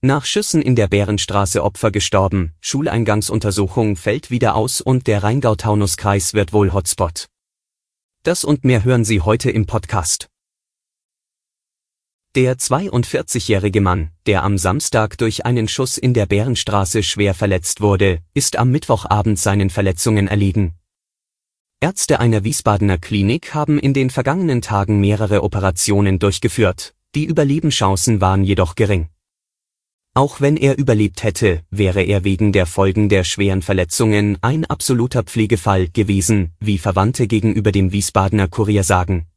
Nach Schüssen in der Bärenstraße Opfer gestorben, Schuleingangsuntersuchung fällt wieder aus und der Rheingau-Taunus-Kreis wird wohl Hotspot. Das und mehr hören Sie heute im Podcast. Der 42-jährige Mann, der am Samstag durch einen Schuss in der Bärenstraße schwer verletzt wurde, ist am Mittwochabend seinen Verletzungen erliegen. Ärzte einer Wiesbadener Klinik haben in den vergangenen Tagen mehrere Operationen durchgeführt, die Überlebenschancen waren jedoch gering. Auch wenn er überlebt hätte, wäre er wegen der Folgen der schweren Verletzungen ein absoluter Pflegefall gewesen, wie Verwandte gegenüber dem Wiesbadener Kurier sagen.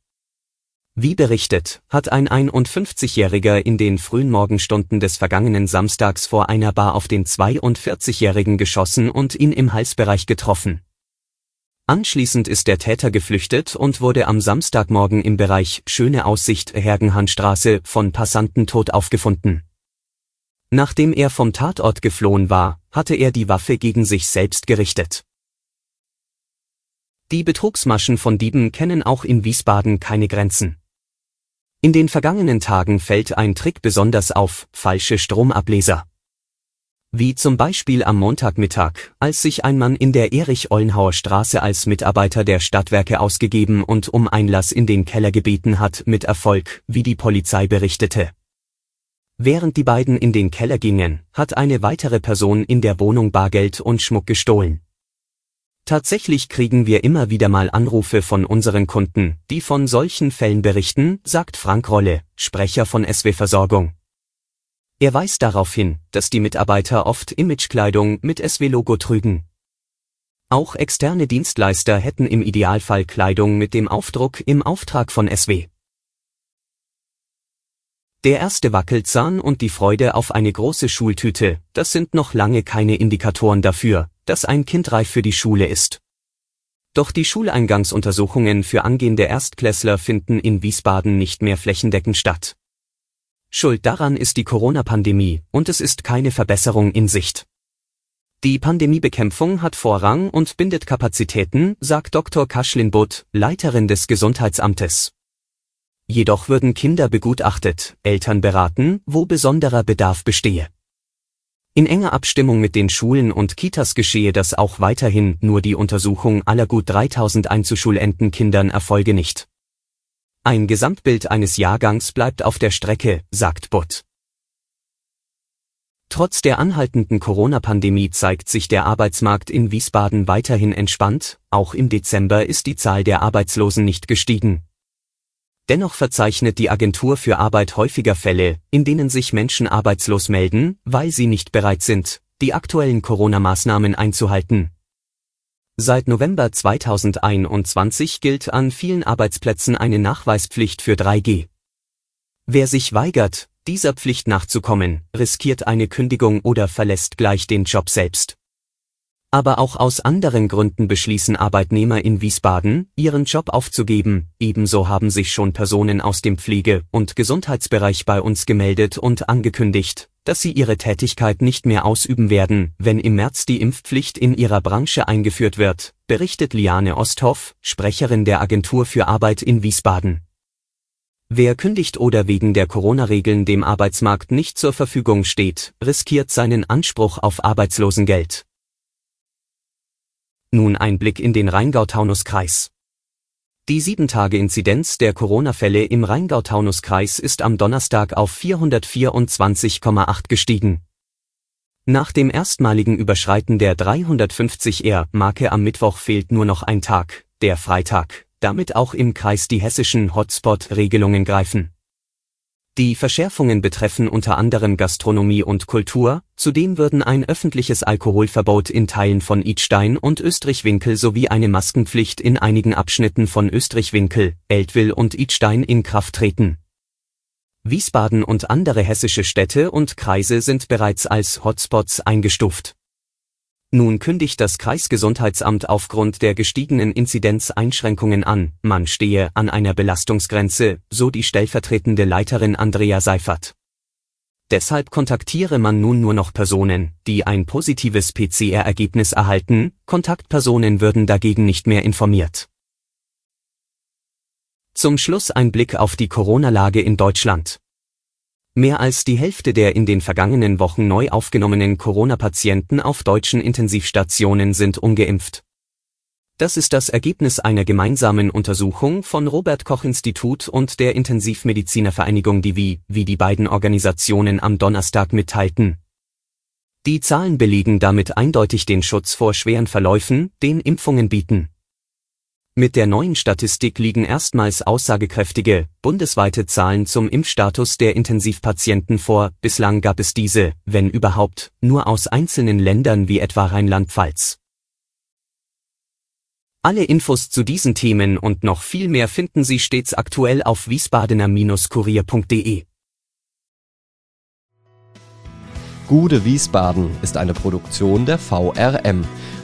Wie berichtet, hat ein 51-Jähriger in den frühen Morgenstunden des vergangenen Samstags vor einer Bar auf den 42-Jährigen geschossen und ihn im Halsbereich getroffen. Anschließend ist der Täter geflüchtet und wurde am Samstagmorgen im Bereich Schöne Aussicht Hergenhandstraße von Passanten tot aufgefunden. Nachdem er vom Tatort geflohen war, hatte er die Waffe gegen sich selbst gerichtet. Die Betrugsmaschen von Dieben kennen auch in Wiesbaden keine Grenzen. In den vergangenen Tagen fällt ein Trick besonders auf, falsche Stromableser. Wie zum Beispiel am Montagmittag, als sich ein Mann in der Erich-Ollenhauer Straße als Mitarbeiter der Stadtwerke ausgegeben und um Einlass in den Keller gebeten hat, mit Erfolg, wie die Polizei berichtete. Während die beiden in den Keller gingen, hat eine weitere Person in der Wohnung Bargeld und Schmuck gestohlen. Tatsächlich kriegen wir immer wieder mal Anrufe von unseren Kunden, die von solchen Fällen berichten, sagt Frank Rolle, Sprecher von SW Versorgung. Er weist darauf hin, dass die Mitarbeiter oft Imagekleidung mit SW-Logo trügen. Auch externe Dienstleister hätten im Idealfall Kleidung mit dem Aufdruck im Auftrag von SW. Der erste Wackelzahn und die Freude auf eine große Schultüte, das sind noch lange keine Indikatoren dafür, dass ein Kind reif für die Schule ist. Doch die Schuleingangsuntersuchungen für angehende Erstklässler finden in Wiesbaden nicht mehr flächendeckend statt. Schuld daran ist die Corona-Pandemie und es ist keine Verbesserung in Sicht. Die Pandemiebekämpfung hat Vorrang und bindet Kapazitäten, sagt Dr. Kaschlin Butt, Leiterin des Gesundheitsamtes. Jedoch würden Kinder begutachtet, Eltern beraten, wo besonderer Bedarf bestehe. In enger Abstimmung mit den Schulen und Kitas geschehe das auch weiterhin, nur die Untersuchung aller gut 3000 Einzuschulenden erfolge nicht. Ein Gesamtbild eines Jahrgangs bleibt auf der Strecke, sagt Butt. Trotz der anhaltenden Corona-Pandemie zeigt sich der Arbeitsmarkt in Wiesbaden weiterhin entspannt, auch im Dezember ist die Zahl der Arbeitslosen nicht gestiegen, Dennoch verzeichnet die Agentur für Arbeit häufiger Fälle, in denen sich Menschen arbeitslos melden, weil sie nicht bereit sind, die aktuellen Corona-Maßnahmen einzuhalten. Seit November 2021 gilt an vielen Arbeitsplätzen eine Nachweispflicht für 3G. Wer sich weigert, dieser Pflicht nachzukommen, riskiert eine Kündigung oder verlässt gleich den Job selbst. Aber auch aus anderen Gründen beschließen Arbeitnehmer in Wiesbaden, ihren Job aufzugeben, ebenso haben sich schon Personen aus dem Pflege- und Gesundheitsbereich bei uns gemeldet und angekündigt, dass sie ihre Tätigkeit nicht mehr ausüben werden, wenn im März die Impfpflicht in ihrer Branche eingeführt wird, berichtet Liane Osthoff, Sprecherin der Agentur für Arbeit in Wiesbaden. Wer kündigt oder wegen der Corona-Regeln dem Arbeitsmarkt nicht zur Verfügung steht, riskiert seinen Anspruch auf Arbeitslosengeld. Nun ein Blick in den Rheingau-Taunus-Kreis. Die 7-Tage-Inzidenz der Corona-Fälle im Rheingau-Taunus-Kreis ist am Donnerstag auf 424,8 gestiegen. Nach dem erstmaligen Überschreiten der 350R-Marke am Mittwoch fehlt nur noch ein Tag, der Freitag, damit auch im Kreis die hessischen Hotspot-Regelungen greifen. Die Verschärfungen betreffen unter anderem Gastronomie und Kultur, zudem würden ein öffentliches Alkoholverbot in Teilen von Idstein und Österreich-Winkel sowie eine Maskenpflicht in einigen Abschnitten von Österreich-Winkel, und Idstein in Kraft treten. Wiesbaden und andere hessische Städte und Kreise sind bereits als Hotspots eingestuft. Nun kündigt das Kreisgesundheitsamt aufgrund der gestiegenen Inzidenz Einschränkungen an, man stehe an einer Belastungsgrenze, so die stellvertretende Leiterin Andrea Seifert. Deshalb kontaktiere man nun nur noch Personen, die ein positives PCR-Ergebnis erhalten, Kontaktpersonen würden dagegen nicht mehr informiert. Zum Schluss ein Blick auf die Corona-Lage in Deutschland. Mehr als die Hälfte der in den vergangenen Wochen neu aufgenommenen Corona-Patienten auf deutschen Intensivstationen sind ungeimpft. Das ist das Ergebnis einer gemeinsamen Untersuchung von Robert Koch Institut und der Intensivmedizinervereinigung Divi, wie die beiden Organisationen am Donnerstag mitteilten. Die Zahlen belegen damit eindeutig den Schutz vor schweren Verläufen, den Impfungen bieten. Mit der neuen Statistik liegen erstmals aussagekräftige, bundesweite Zahlen zum Impfstatus der Intensivpatienten vor, bislang gab es diese, wenn überhaupt, nur aus einzelnen Ländern wie etwa Rheinland-Pfalz. Alle Infos zu diesen Themen und noch viel mehr finden Sie stets aktuell auf wiesbadener-kurier.de. Gude Wiesbaden ist eine Produktion der VRM